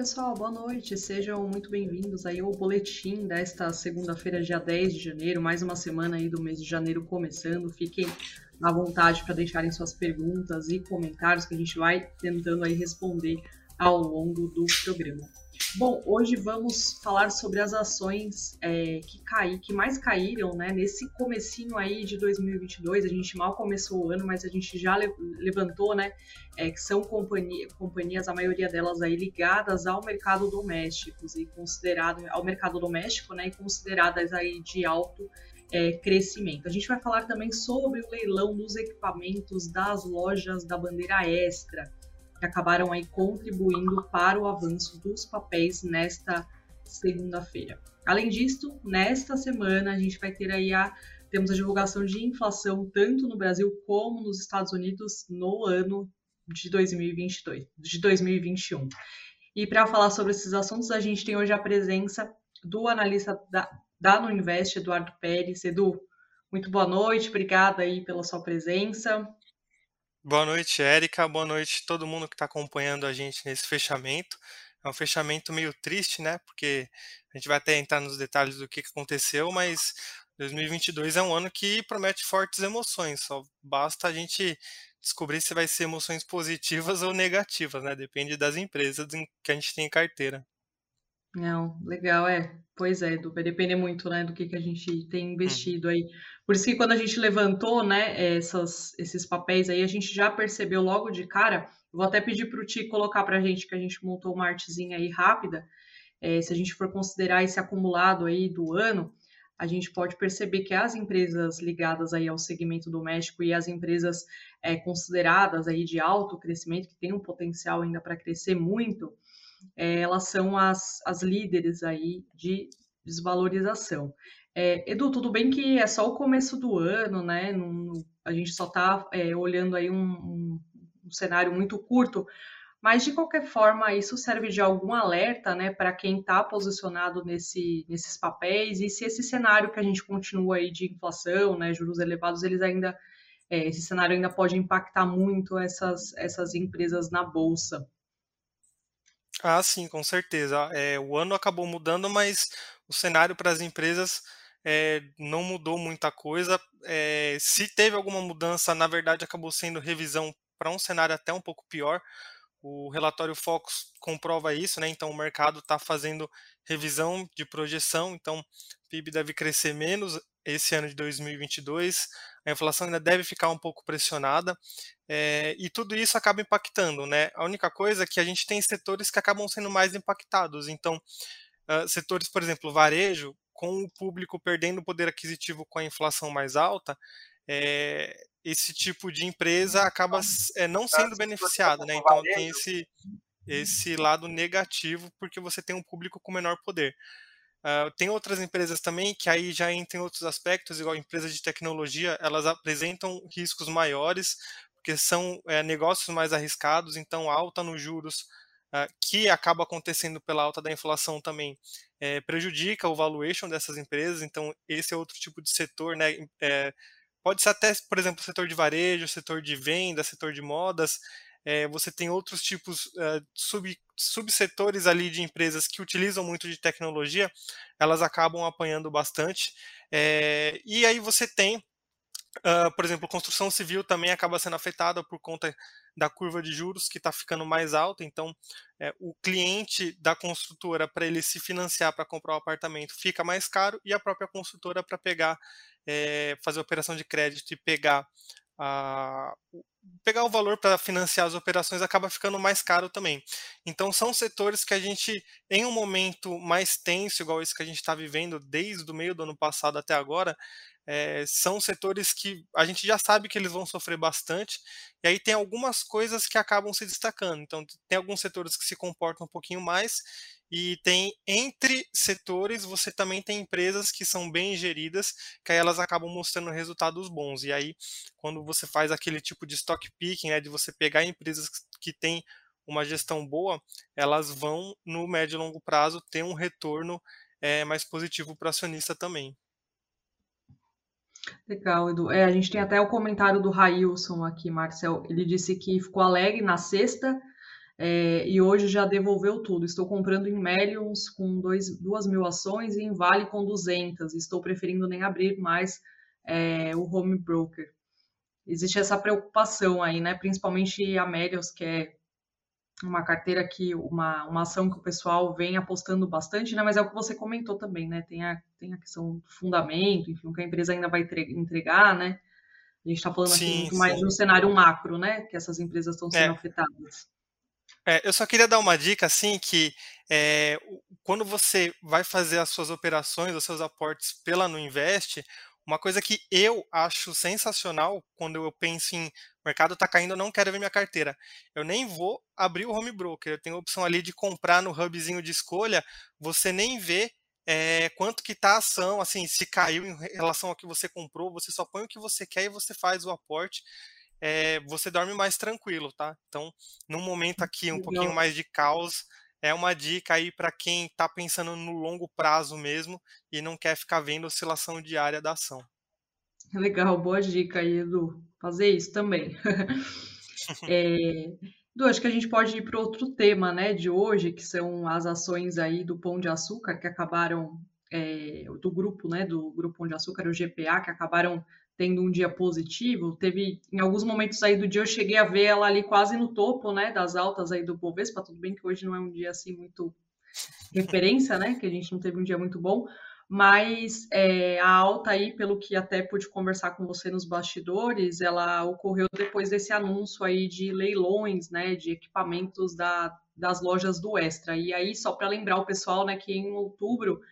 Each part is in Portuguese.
pessoal, boa noite. Sejam muito bem-vindos aí ao boletim desta segunda-feira, dia 10 de janeiro, mais uma semana aí do mês de janeiro começando. Fiquem à vontade para deixarem suas perguntas e comentários que a gente vai tentando aí responder ao longo do programa. Bom, hoje vamos falar sobre as ações é, que, caí, que mais caíram né, nesse comecinho aí de 2022. A gente mal começou o ano, mas a gente já levantou, né, é, que são companhia, companhias, a maioria delas aí ligadas ao mercado doméstico e considerado ao mercado doméstico, né, e consideradas aí de alto é, crescimento. A gente vai falar também sobre o leilão dos equipamentos das lojas da bandeira extra que acabaram aí contribuindo para o avanço dos papéis nesta segunda-feira. Além disso, nesta semana a gente vai ter aí a temos a divulgação de inflação tanto no Brasil como nos Estados Unidos no ano de 2022, de 2021. E para falar sobre esses assuntos, a gente tem hoje a presença do analista da, da Nuinvest, Eduardo Pérez. Edu, muito boa noite, obrigada aí pela sua presença. Boa noite, Érica. Boa noite todo mundo que está acompanhando a gente nesse fechamento. É um fechamento meio triste, né? Porque a gente vai até entrar nos detalhes do que aconteceu, mas 2022 é um ano que promete fortes emoções. Só basta a gente descobrir se vai ser emoções positivas ou negativas, né? Depende das empresas que a gente tem em carteira. Não, legal, é. Pois é, vai depender muito, né, do que, que a gente tem uhum. investido aí. Por isso que quando a gente levantou, né, essas, esses papéis aí, a gente já percebeu logo de cara. Vou até pedir para o Ti colocar para a gente, que a gente montou uma artezinha aí rápida. É, se a gente for considerar esse acumulado aí do ano, a gente pode perceber que as empresas ligadas aí ao segmento doméstico e as empresas é, consideradas aí de alto crescimento, que tem um potencial ainda para crescer muito, é, elas são as, as líderes aí de desvalorização. É, Edu, tudo bem que é só o começo do ano, né? A gente só está é, olhando aí um, um, um, cenário muito curto, mas de qualquer forma isso serve de algum alerta, né, para quem está posicionado nesse, nesses papéis e se esse cenário que a gente continua aí de inflação, né, juros elevados, eles ainda é, esse cenário ainda pode impactar muito essas, essas empresas na bolsa. Ah, sim, com certeza. É, o ano acabou mudando, mas o cenário para as empresas é, não mudou muita coisa. É, se teve alguma mudança, na verdade, acabou sendo revisão para um cenário até um pouco pior. O relatório Focus comprova isso, né? Então o mercado está fazendo revisão de projeção, então o PIB deve crescer menos esse ano de 2022, a inflação ainda deve ficar um pouco pressionada, é, e tudo isso acaba impactando, né? A única coisa é que a gente tem setores que acabam sendo mais impactados, então uh, setores, por exemplo, varejo, com o público perdendo poder aquisitivo com a inflação mais alta, é, esse tipo de empresa acaba é, não sendo beneficiada, né? Então tem esse, esse lado negativo porque você tem um público com menor poder. Uh, tem outras empresas também que aí já entram outros aspectos, igual empresas de tecnologia, elas apresentam riscos maiores, porque são é, negócios mais arriscados, então alta nos juros, uh, que acaba acontecendo pela alta da inflação também, é, prejudica o valuation dessas empresas, então esse é outro tipo de setor, né? É, pode ser até, por exemplo, setor de varejo, setor de venda, setor de modas, é, você tem outros tipos, uh, sub, subsetores ali de empresas que utilizam muito de tecnologia, elas acabam apanhando bastante. É, e aí você tem, uh, por exemplo, construção civil também acaba sendo afetada por conta da curva de juros que está ficando mais alta. Então, é, o cliente da construtora para ele se financiar para comprar o um apartamento fica mais caro e a própria construtora para pegar, fazer operação de crédito e pegar a, pegar o valor para financiar as operações acaba ficando mais caro também. Então são setores que a gente, em um momento mais tenso, igual esse que a gente está vivendo desde o meio do ano passado até agora, é, são setores que a gente já sabe que eles vão sofrer bastante, e aí tem algumas coisas que acabam se destacando. Então, tem alguns setores que se comportam um pouquinho mais, e tem entre setores, você também tem empresas que são bem geridas, que aí elas acabam mostrando resultados bons. E aí, quando você faz aquele tipo de stock picking, né, de você pegar empresas que têm uma gestão boa, elas vão, no médio e longo prazo, ter um retorno é, mais positivo para o acionista também. Legal, Edu. É, a gente tem até o comentário do Railson aqui, Marcel. Ele disse que ficou alegre na sexta, é, e hoje já devolveu tudo. Estou comprando em Melions com 2 mil ações e em Vale com 200. Estou preferindo nem abrir mais é, o home broker. Existe essa preocupação aí, né? Principalmente a Melios, que é uma carteira que, uma, uma ação que o pessoal vem apostando bastante, né? Mas é o que você comentou também, né? Tem a, tem a questão do fundamento, enfim, o que a empresa ainda vai entregar, né? A gente está falando sim, aqui muito sim. mais no cenário macro, né? Que essas empresas estão sendo é. afetadas. É, eu só queria dar uma dica, assim, que é, quando você vai fazer as suas operações, os seus aportes pela Nuinvest, uma coisa que eu acho sensacional quando eu penso em mercado está caindo, eu não quero ver minha carteira. Eu nem vou abrir o home broker. Eu tenho a opção ali de comprar no hubzinho de escolha. Você nem vê é, quanto que está a ação, assim, se caiu em relação ao que você comprou, você só põe o que você quer e você faz o aporte é, você dorme mais tranquilo, tá? Então, num momento aqui um pouquinho mais de caos, é uma dica aí para quem está pensando no longo prazo mesmo e não quer ficar vendo oscilação diária da ação. Legal, boa dica aí, Edu. Fazer isso também. é, Edu, acho que a gente pode ir para outro tema, né, de hoje, que são as ações aí do Pão de Açúcar que acabaram é, do grupo, né, do grupo Pão de Açúcar, o GPA, que acabaram tendo um dia positivo. Teve, em alguns momentos aí do dia, eu cheguei a ver ela ali quase no topo, né, das altas aí do Bovespa. Tudo bem que hoje não é um dia assim muito referência, né, que a gente não teve um dia muito bom, mas é, a alta aí, pelo que até pude conversar com você nos bastidores, ela ocorreu depois desse anúncio aí de leilões, né, de equipamentos da, das lojas do Extra. E aí, só para lembrar o pessoal, né, que em outubro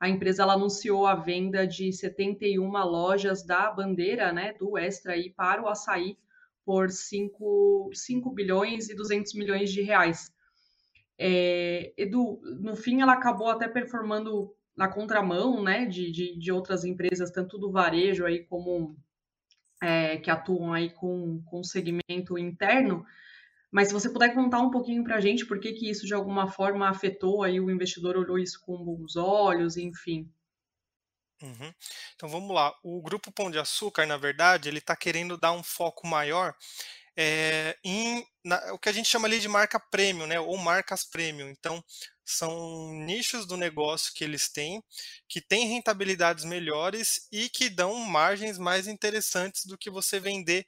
a empresa ela anunciou a venda de 71 lojas da bandeira, né, do Extra aí para o açaí por 5, 5 bilhões e 200 milhões de reais. É, Edu, no fim ela acabou até performando na contramão, né, de, de, de outras empresas, tanto do varejo aí como é, que atuam aí com, com segmento interno, mas se você puder contar um pouquinho para a gente por que, que isso de alguma forma afetou aí o investidor olhou isso com bons olhos, enfim. Uhum. Então vamos lá. O grupo Pão de Açúcar, na verdade, ele está querendo dar um foco maior é, em na, o que a gente chama ali de marca premium, né, ou marcas premium. Então são nichos do negócio que eles têm, que têm rentabilidades melhores e que dão margens mais interessantes do que você vender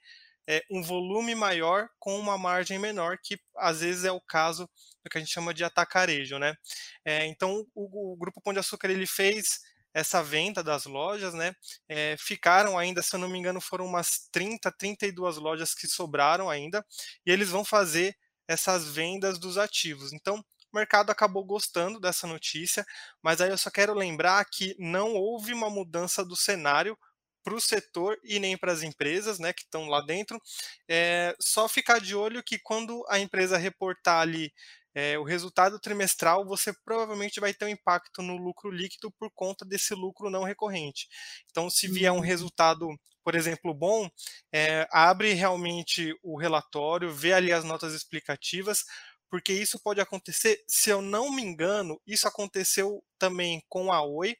é, um volume maior com uma margem menor, que às vezes é o caso do que a gente chama de atacarejo, né? É, então o, o, Grupo Pão de Açúcar ele fez essa venda das lojas, né? É, ficaram ainda, se eu não me engano, foram umas 30, 32 lojas que sobraram ainda, e eles vão fazer essas vendas dos ativos. Então, o mercado acabou gostando dessa notícia, mas aí eu só quero lembrar que não houve uma mudança do cenário para o setor e nem para as empresas né, que estão lá dentro. É, só ficar de olho que quando a empresa reportar ali é, o resultado trimestral, você provavelmente vai ter um impacto no lucro líquido por conta desse lucro não recorrente. Então, se vier um uhum. resultado, por exemplo, bom, é, abre realmente o relatório, vê ali as notas explicativas, porque isso pode acontecer, se eu não me engano, isso aconteceu também com a Oi,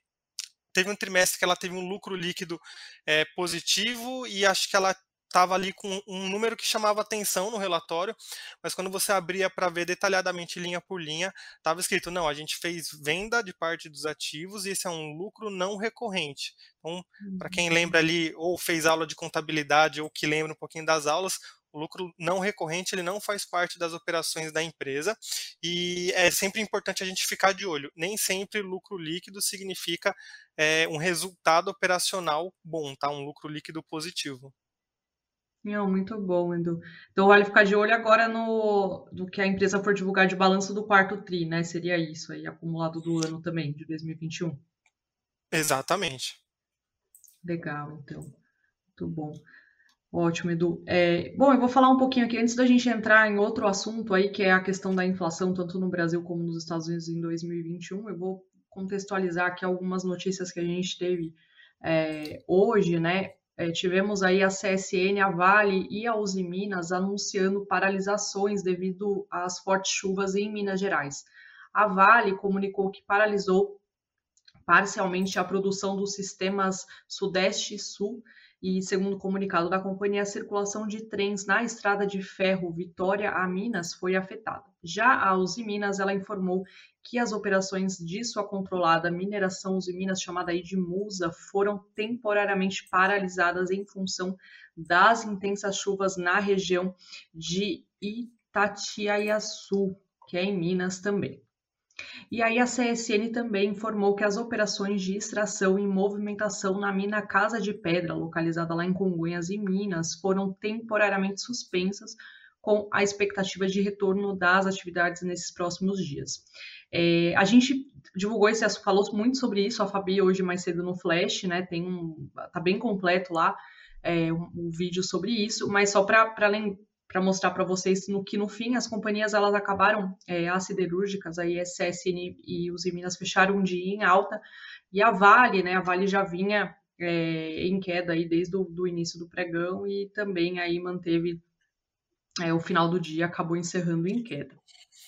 teve um trimestre que ela teve um lucro líquido é, positivo e acho que ela estava ali com um número que chamava atenção no relatório, mas quando você abria para ver detalhadamente linha por linha, estava escrito: não, a gente fez venda de parte dos ativos e esse é um lucro não recorrente. Então, para quem lembra ali, ou fez aula de contabilidade, ou que lembra um pouquinho das aulas, o lucro não recorrente ele não faz parte das operações da empresa e é sempre importante a gente ficar de olho. Nem sempre lucro líquido significa é, um resultado operacional bom, tá? Um lucro líquido positivo. Não, muito bom, Edu. Então vale ficar de olho agora no, no que a empresa for divulgar de balanço do quarto TRI, né? Seria isso aí, acumulado do ano também, de 2021. Exatamente. Legal, então. Muito bom. Ótimo, Edu. É, bom, eu vou falar um pouquinho aqui antes da gente entrar em outro assunto aí, que é a questão da inflação, tanto no Brasil como nos Estados Unidos em 2021. Eu vou contextualizar aqui algumas notícias que a gente teve é, hoje, né? É, tivemos aí a CSN, a Vale e a Uzi Minas anunciando paralisações devido às fortes chuvas em Minas Gerais. A Vale comunicou que paralisou parcialmente a produção dos sistemas Sudeste e Sul E segundo o comunicado da companhia, a circulação de trens na estrada de ferro Vitória a Minas foi afetada. Já a Uzi Minas, ela informou que as operações de sua controlada mineração Uzi Minas, chamada aí de Musa, foram temporariamente paralisadas em função das intensas chuvas na região de Itatiaiaçu, que é em Minas também. E aí a CSN também informou que as operações de extração e movimentação na mina Casa de Pedra, localizada lá em Congonhas e Minas, foram temporariamente suspensas com a expectativa de retorno das atividades nesses próximos dias. É, a gente divulgou esse assunto, falou muito sobre isso, a Fabi hoje mais cedo no Flash, né? Tem um, tá bem completo lá é, um, um vídeo sobre isso, mas só para para mostrar para vocês que no fim as companhias elas acabaram é, as siderúrgicas, a ISSN e os Minas fecharam um dia em alta e a Vale, né, a Vale já vinha é, em queda aí desde o início do pregão e também aí manteve é, o final do dia acabou encerrando em queda.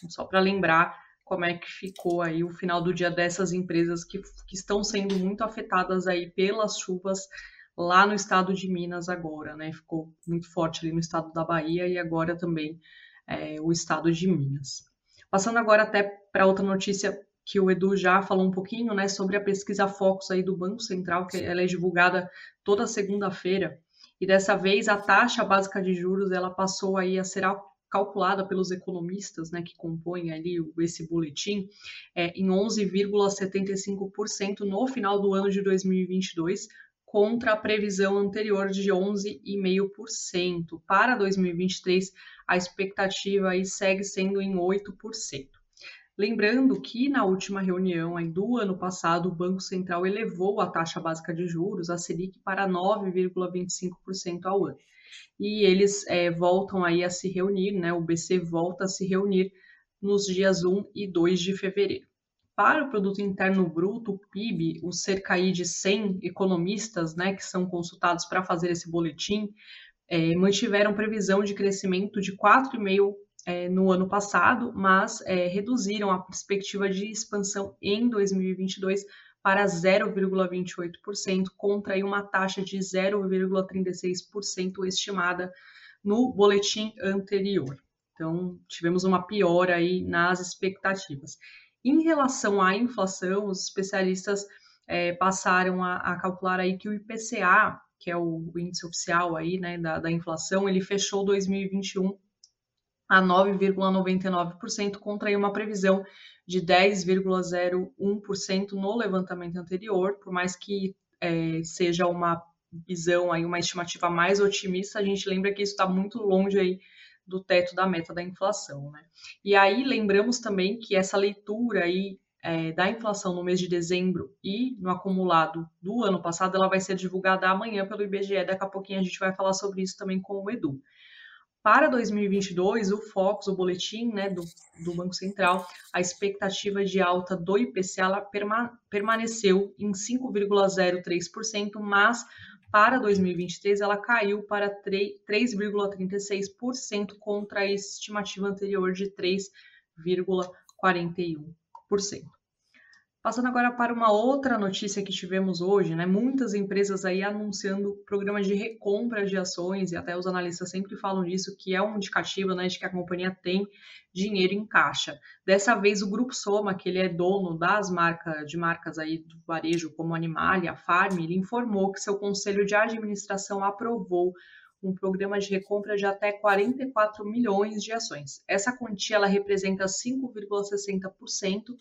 Só para lembrar como é que ficou aí o final do dia dessas empresas que, que estão sendo muito afetadas aí pelas chuvas lá no estado de Minas agora, né? Ficou muito forte ali no estado da Bahia e agora também é, o estado de Minas. Passando agora até para outra notícia que o Edu já falou um pouquinho, né, sobre a pesquisa Focus aí do Banco Central, que ela é divulgada toda segunda-feira. E dessa vez a taxa básica de juros ela passou aí a ser calculada pelos economistas, né, que compõem ali esse boletim, é, em 11,75% no final do ano de 2022, contra a previsão anterior de 11,5%. Para 2023, a expectativa aí segue sendo em 8%. Lembrando que na última reunião do ano passado, o Banco Central elevou a taxa básica de juros, a Selic, para 9,25% ao ano. E eles é, voltam aí a se reunir, né? O BC volta a se reunir nos dias 1 e 2 de fevereiro. Para o produto interno bruto, o PIB, o cerca de 100 economistas, né, que são consultados para fazer esse boletim, é, mantiveram previsão de crescimento de 4,5 é, no ano passado, mas é, reduziram a perspectiva de expansão em 2022 para 0,28%, contra uma taxa de 0,36% estimada no boletim anterior. Então, tivemos uma piora aí nas expectativas. Em relação à inflação, os especialistas é, passaram a, a, calcular aí que o IPCA, que é o, o índice oficial aí, né, da, da inflação, ele fechou 2021 a 9,99% contra uma previsão de 10,01% no levantamento anterior, por mais que é, seja uma visão aí, uma estimativa mais otimista, a gente lembra que isso está muito longe aí do teto da meta da inflação. Né? E aí lembramos também que essa leitura aí é, da inflação no mês de dezembro e no acumulado do ano passado, ela vai ser divulgada amanhã pelo IBGE. Daqui a pouquinho a gente vai falar sobre isso também com o Edu. Para 2022, o Focus, o boletim né, do, do Banco Central, a expectativa de alta do IPCA perma, permaneceu em 5,03%, mas para 2023, ela caiu para 3,36% contra a estimativa anterior de 3,41%. Passando agora para uma outra notícia que tivemos hoje, né? Muitas empresas aí anunciando programas de recompra de ações, e até os analistas sempre falam disso, que é um indicativo né, de que a companhia tem dinheiro em caixa. Dessa vez o Grupo Soma, que ele é dono das marcas de marcas aí do varejo como Animalia, Farm, ele informou que seu conselho de administração aprovou um programa de recompra de até 44 milhões de ações. Essa quantia ela representa 5,60%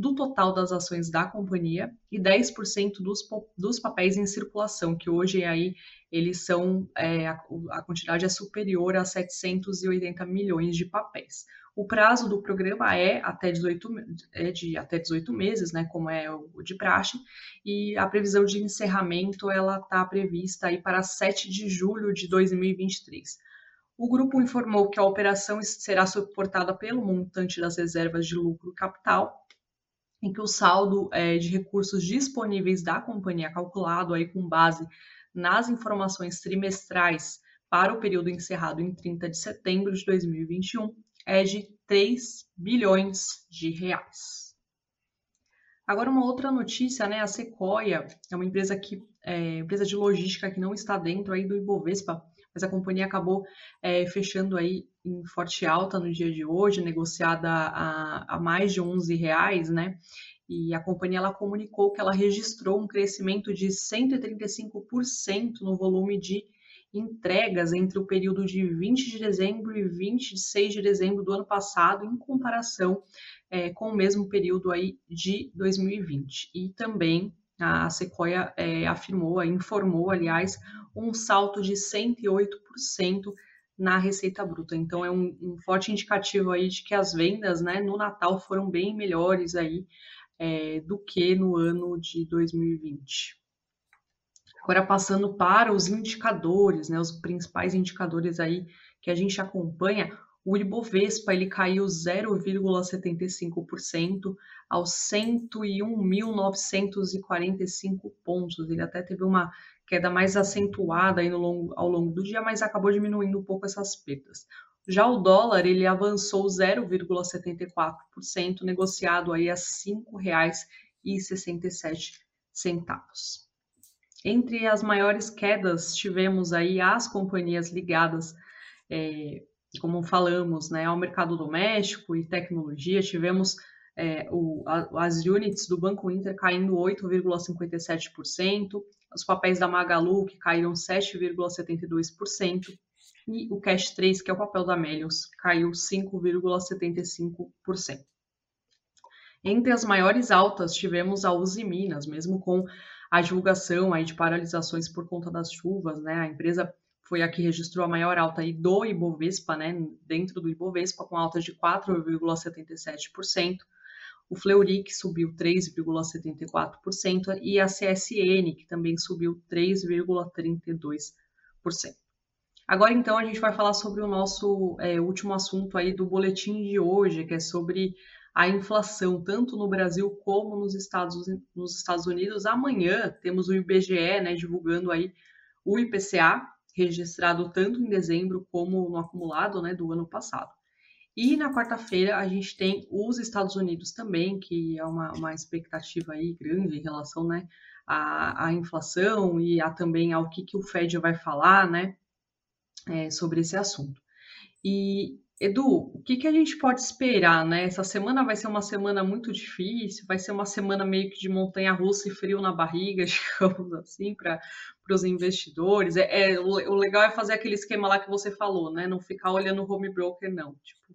do total das ações da companhia e 10% dos, dos papéis em circulação, que hoje aí eles são, é, a, a, quantidade é superior a 780 milhões de papéis. O prazo do programa é até 18, é de até 18 meses, né, como é o de praxe, e a previsão de encerramento ela está prevista aí para 7 de julho de 2023. O grupo informou que a operação será suportada pelo montante das reservas de lucro capital em que o saldo é, de recursos disponíveis da companhia, calculado aí com base nas informações trimestrais para o período encerrado em 30 de setembro de 2021, é de 3 bilhões de reais. Agora, uma outra notícia, né? A Sequoia é uma empresa que é, empresa de logística que não está dentro aí do Ibovespa, mas a companhia acabou é, fechando aí em forte alta no dia de hoje, negociada a, a mais de 11 reais, né? E a companhia ela comunicou que ela registrou um crescimento de 135% no volume de entregas entre o período de 20 de dezembro e 26 de dezembro do ano passado, em comparação é, com o mesmo período aí de 2020. E também a Sequoia é, afirmou, informou, aliás, um salto de 108% na receita bruta. Então é um, um, forte indicativo aí de que as vendas, né, no Natal foram bem melhores aí é, do que no ano de 2020. Agora passando para os indicadores, né, os principais indicadores aí que a gente acompanha, o Ibovespa ele caiu 0,75% aos 101.945 pontos. Ele até teve uma queda mais acentuada aí longo, ao longo do dia, mas acabou diminuindo um pouco essas perdas. Já o dólar ele avançou 0,74%, negociado aí a R$ 5,67. Entre as maiores quedas, tivemos aí as companhias ligadas, é, como falamos, né, ao mercado doméstico e tecnologia. Tivemos é, o, a, as units do Banco Inter caindo 8,57%, os papéis da Magalu que caíram 7,72%, e o Cash 3, que é o papel da Melius, caiu 5,75%. Entre as maiores altas, tivemos a Uzi Minas, mesmo com a divulgação aí de paralisações por conta das chuvas, né? A empresa foi a que registrou a maior alta aí do Ibovespa, né? Dentro do Ibovespa, com alta de 4,77%. O Fleury, subiu 3,74%, e a CSN, que também subiu 3,32%. Agora, então, a gente vai falar sobre o nosso é, último assunto aí do boletim de hoje, que é sobre a inflação, tanto no Brasil como nos Estados, nos Estados Unidos. Amanhã temos o IBGE né, divulgando aí o IPCA, registrado tanto em dezembro como no acumulado né, do ano passado. E na quarta-feira a gente tem os Estados Unidos também, que é uma, uma expectativa aí grande em relação né, à, à inflação e a, também ao que, que o Fed vai falar né, é, sobre esse assunto. E Edu, o que, que a gente pode esperar, né? Essa semana vai ser uma semana muito difícil, vai ser uma semana meio que de montanha russa e frio na barriga, digamos assim, para os investidores. É, é, o, legal é fazer aquele esquema lá que você falou, né? Não ficar olhando o home broker, não. Tipo,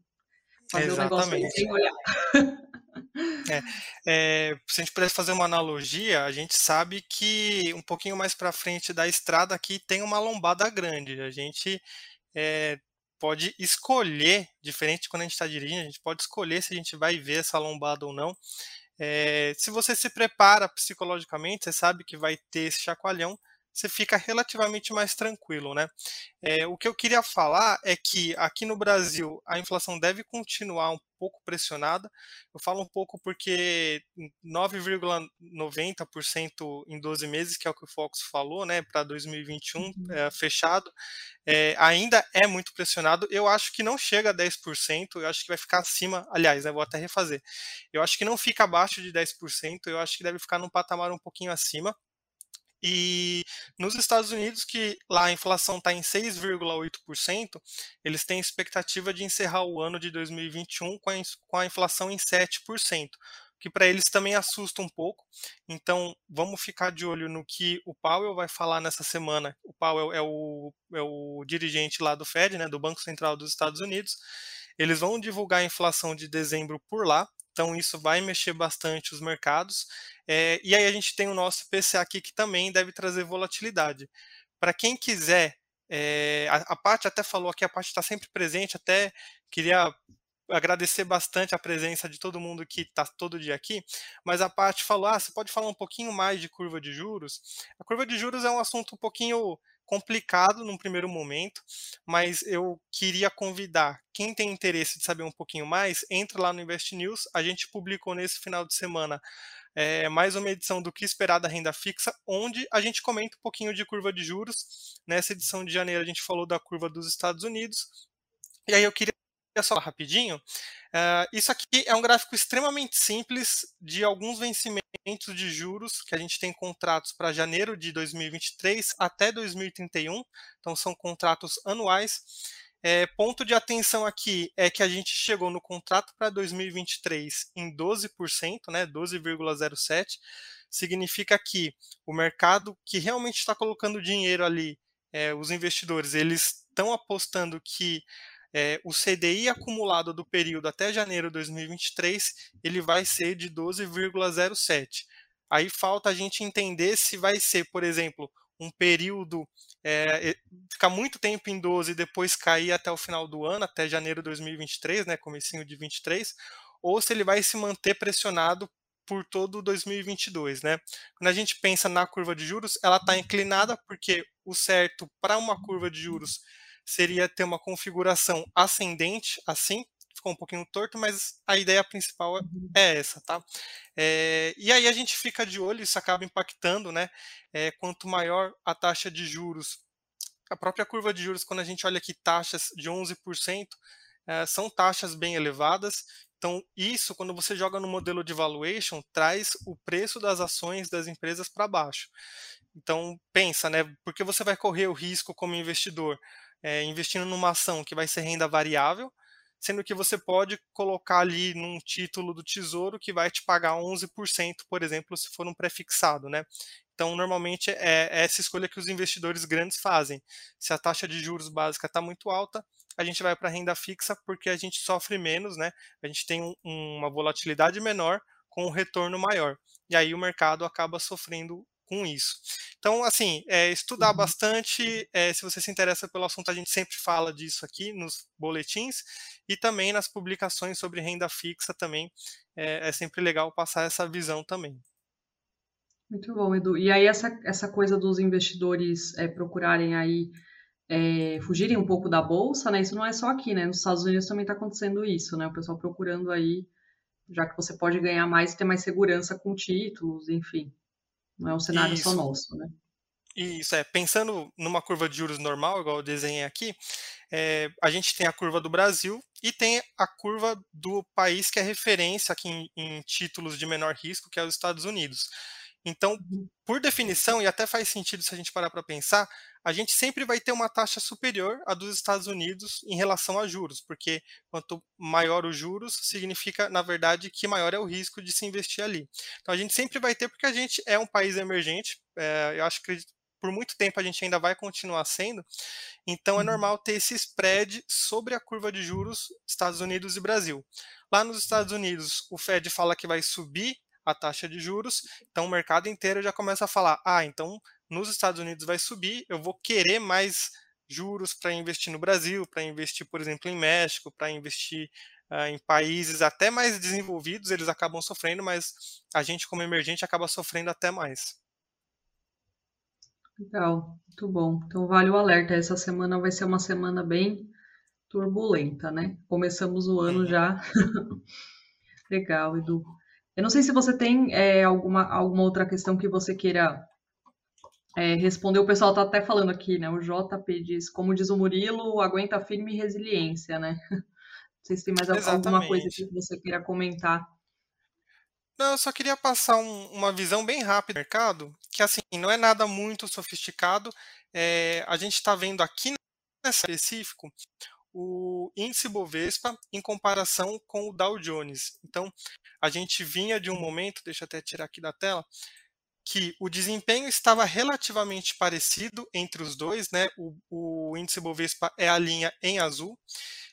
fazer Exatamente. um negócio sem olhar. É, é, se a gente pudesse fazer uma analogia, a gente sabe que um pouquinho mais para frente da estrada aqui tem uma lombada grande. A gente é, pode escolher, diferente de quando a gente está dirigindo, a gente pode escolher se a gente vai ver essa lombada ou não. É, se você se prepara psicologicamente, você sabe que vai ter esse chacoalhão, você fica relativamente mais tranquilo, né? É, o que eu queria falar é que aqui no Brasil a inflação deve continuar um pouco pressionada. Eu falo um pouco porque 9,90% em 12 meses, que é o que o Fox falou, né, para 2021 uhum. é, fechado, é, ainda é muito pressionado. Eu acho que não chega a 10%, eu acho que vai ficar acima. Aliás, né, vou até refazer. Eu acho que não fica abaixo de 10%, eu acho que deve ficar num patamar um pouquinho acima. E nos Estados Unidos, que lá a inflação está em 6,8%, eles têm expectativa de encerrar o ano de 2021 com a, com a inflação em 7%, que para eles também assusta um pouco. Então, vamos ficar de olho no que o Powell vai falar nessa semana. O Powell é o, é o dirigente lá do Fed, né, do Banco Central dos Estados Unidos. Eles vão divulgar a inflação de dezembro por lá, então isso vai mexer bastante os mercados. É, e aí a gente tem o nosso PCA aqui que também deve trazer volatilidade. Para quem quiser, é, a, a parte até falou aqui, a parte está sempre presente, até queria agradecer bastante a presença de todo mundo que está todo dia aqui, mas a parte falou, ah, você pode falar um pouquinho mais de curva de juros? A curva de juros é um assunto um pouquinho complicado num primeiro momento, mas eu queria convidar quem tem interesse de saber um pouquinho mais, entra lá no Invest News. A gente publicou nesse final de semana é, mais uma edição do que esperar da renda fixa, onde a gente comenta um pouquinho de curva de juros. Nessa edição de janeiro a gente falou da curva dos Estados Unidos. E aí eu queria só rapidinho. Uh, isso aqui é um gráfico extremamente simples de alguns vencimentos de juros que a gente tem contratos para janeiro de 2023 até 2031. Então, são contratos anuais. É, ponto de atenção aqui é que a gente chegou no contrato para 2023 em 12%, né, 12,07%. Significa que o mercado que realmente está colocando dinheiro ali, é, os investidores, eles estão apostando que é, o CDI acumulado do período até janeiro de 2023 ele vai ser de 12,07. Aí falta a gente entender se vai ser, por exemplo, um período, é, ficar muito tempo em 12 e depois cair até o final do ano, até janeiro de 2023, né, comecinho de 23, ou se ele vai se manter pressionado por todo 2022, né? Quando a gente pensa na curva de juros, ela está inclinada porque o certo para uma curva de juros seria ter uma configuração ascendente, assim, ficou um pouquinho torto, mas a ideia principal uhum. é essa, tá? É, e aí a gente fica de olho, isso acaba impactando, né? É, quanto maior a taxa de juros, a própria curva de juros, quando a gente olha aqui taxas de 11%, é, são taxas bem elevadas. Então, isso, quando você joga no modelo de valuation, traz o preço das ações das empresas para baixo. Então, pensa, né? Porque você vai correr o risco como investidor é, investindo numa ação que vai ser renda variável, sendo que você pode colocar ali num título do tesouro que vai te pagar 11%, por exemplo, se for um prefixado, né? Então, normalmente é, essa escolha que os investidores grandes fazem. Se a taxa de juros básica está muito alta, a gente vai para renda fixa porque a gente sofre menos, né? A gente tem um, uma volatilidade menor com um retorno maior. E aí o mercado acaba sofrendo com isso. Então, assim, é, estudar uhum. bastante. É, se você se interessa pelo assunto, a gente sempre fala disso aqui nos boletins e também nas publicações sobre renda fixa também. É, é sempre legal passar essa visão também. Muito bom, Edu. E aí essa, essa coisa dos investidores procurarem aí fugirem um pouco da bolsa, né? Isso não é só aqui, né? Nos Estados Unidos também está acontecendo isso, né? O pessoal procurando aí, já que você pode ganhar mais e ter mais segurança com títulos, enfim. Não é um cenário Isso. só nosso, né? Isso, é. Pensando numa curva de juros normal, igual eu desenhei aqui, é, a gente tem a curva do Brasil e tem a curva do país que é referência aqui em, em títulos de menor risco, que é os Estados Unidos. Então, uhum. por definição, e até faz sentido se a gente parar para pensar, a gente sempre vai ter uma taxa superior à dos Estados Unidos em relação a juros, porque quanto maior os juros, significa, na verdade, que maior é o risco de se investir ali. Então, a gente sempre vai ter, porque a gente é um país emergente, é, eu acho que por muito tempo a gente ainda vai continuar sendo, então é uhum. normal ter esse spread sobre a curva de juros Estados Unidos e Brasil. Lá nos Estados Unidos, o Fed fala que vai subir a taxa de juros, então o mercado inteiro já começa a falar: ah, então nos Estados Unidos vai subir, eu vou querer mais juros para investir no Brasil, para investir, por exemplo, em México, para investir uh, em países até mais desenvolvidos, eles acabam sofrendo, mas a gente, como emergente, acaba sofrendo até mais. Legal, muito bom. Então vale o alerta. Essa semana vai ser uma semana bem turbulenta, né? Começamos o ano uhum. já. Legal, Edu. Eu não sei se você tem é, alguma, alguma outra questão que você queira é, responder. O pessoal está até falando aqui, né? O JP diz, como diz o Murilo, aguenta firme e resiliência, né? Não sei se tem mais Exatamente. alguma coisa que você queira comentar. Não, eu só queria passar um, uma visão bem rápida do mercado, que assim, não é nada muito sofisticado. É, a gente está vendo aqui nesse específico o índice Bovespa em comparação com o Dow Jones. Então, a gente vinha de um momento, deixa eu até tirar aqui da tela, que o desempenho estava relativamente parecido entre os dois, né? O, o índice Bovespa é a linha em azul.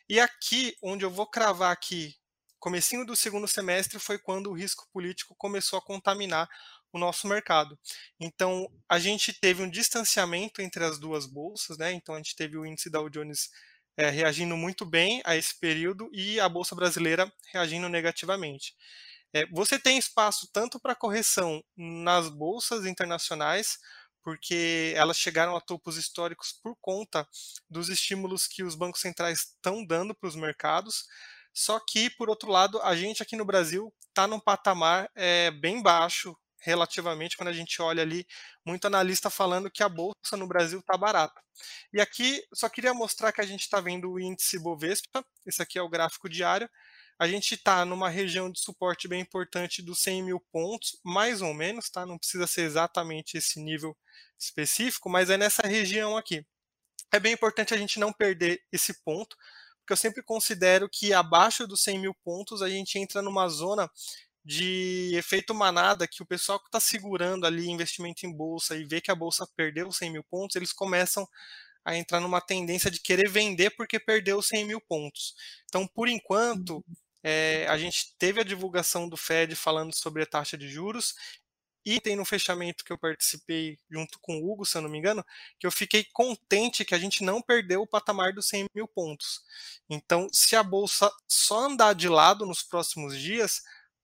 E aqui, onde eu vou cravar aqui, comecinho do segundo semestre, foi quando o risco político começou a contaminar o nosso mercado. Então, a gente teve um distanciamento entre as duas bolsas, né? Então, a gente teve o índice Dow Jones é, reagindo muito bem a esse período e a Bolsa Brasileira reagindo negativamente. É, você tem espaço tanto para correção nas bolsas internacionais, porque elas chegaram a topos históricos por conta dos estímulos que os bancos centrais estão dando para os mercados. Só que, por outro lado, a gente aqui no Brasil está num patamar é, bem baixo relativamente quando a gente olha ali muito analista falando que a bolsa no Brasil está barata. E aqui só queria mostrar que a gente está vendo o índice Bovespa, esse aqui é o gráfico diário. A gente está numa região de suporte bem importante dos 100 mil pontos, mais ou menos, tá? Não precisa ser exatamente esse nível específico, mas é nessa região aqui. É bem importante a gente não perder esse ponto, porque eu sempre considero que abaixo dos 100 mil pontos a gente entra numa zona de efeito manada, que o pessoal que está segurando ali investimento em bolsa e vê que a bolsa perdeu 100 mil pontos, eles começam a entrar numa tendência de querer vender porque perdeu 100 mil pontos. Então, por enquanto, é, a gente teve a divulgação do Fed falando sobre a taxa de juros e tem no fechamento que eu participei junto com o Hugo, se eu não me engano, que eu fiquei contente que a gente não perdeu o patamar dos 100 mil pontos. Então, se a bolsa só andar de lado nos próximos dias,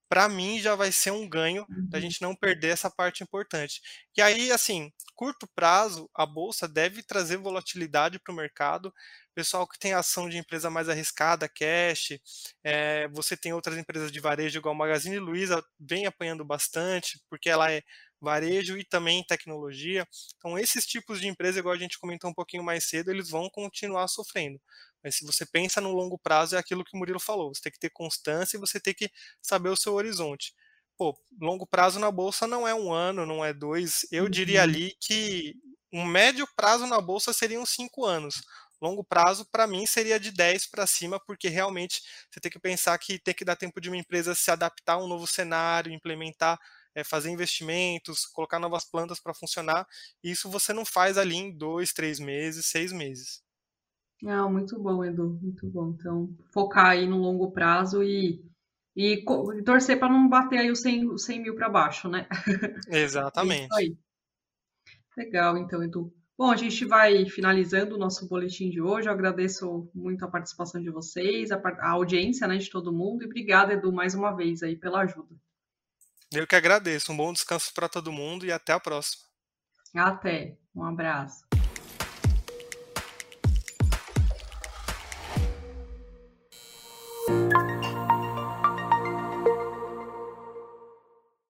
para mim já vai ser um ganho da uhum. gente não perder essa parte importante. E aí, assim, curto prazo, a bolsa deve trazer volatilidade para o mercado. Pessoal que tem ação de empresa mais arriscada, cash, é, você tem outras empresas de varejo, igual a Magazine Luiza, vem apanhando bastante, porque ela é varejo e também tecnologia. Então, esses tipos de empresa, igual a gente comentou um pouquinho mais cedo, eles vão continuar sofrendo. Mas se você pensa no longo prazo, é aquilo que o Murilo falou. Você tem que ter constância e você tem que saber o seu horizonte. Pô, longo prazo na bolsa não é um ano, não é dois. Eu uhum. diria ali que um médio prazo na bolsa seriam cinco anos. Longo prazo, para mim, seria de 10 para cima, porque realmente você tem que pensar que tem que dar tempo de uma empresa se adaptar a um novo cenário, implementar é, fazer investimentos, colocar novas plantas para funcionar. Isso você não faz ali em dois, três meses, seis meses. Não, muito bom, Edu, muito bom. Então, focar aí no longo prazo e, e torcer para não bater aí os 100, os 100 mil para baixo, né? Exatamente. É Legal, então, Edu. Bom, a gente vai finalizando o nosso boletim de hoje. Eu agradeço muito a participação de vocês, a, a audiência né, de todo mundo. E obrigada, Edu, mais uma vez aí pela ajuda. Eu que agradeço. Um bom descanso para todo mundo e até a próxima. Até. Um abraço.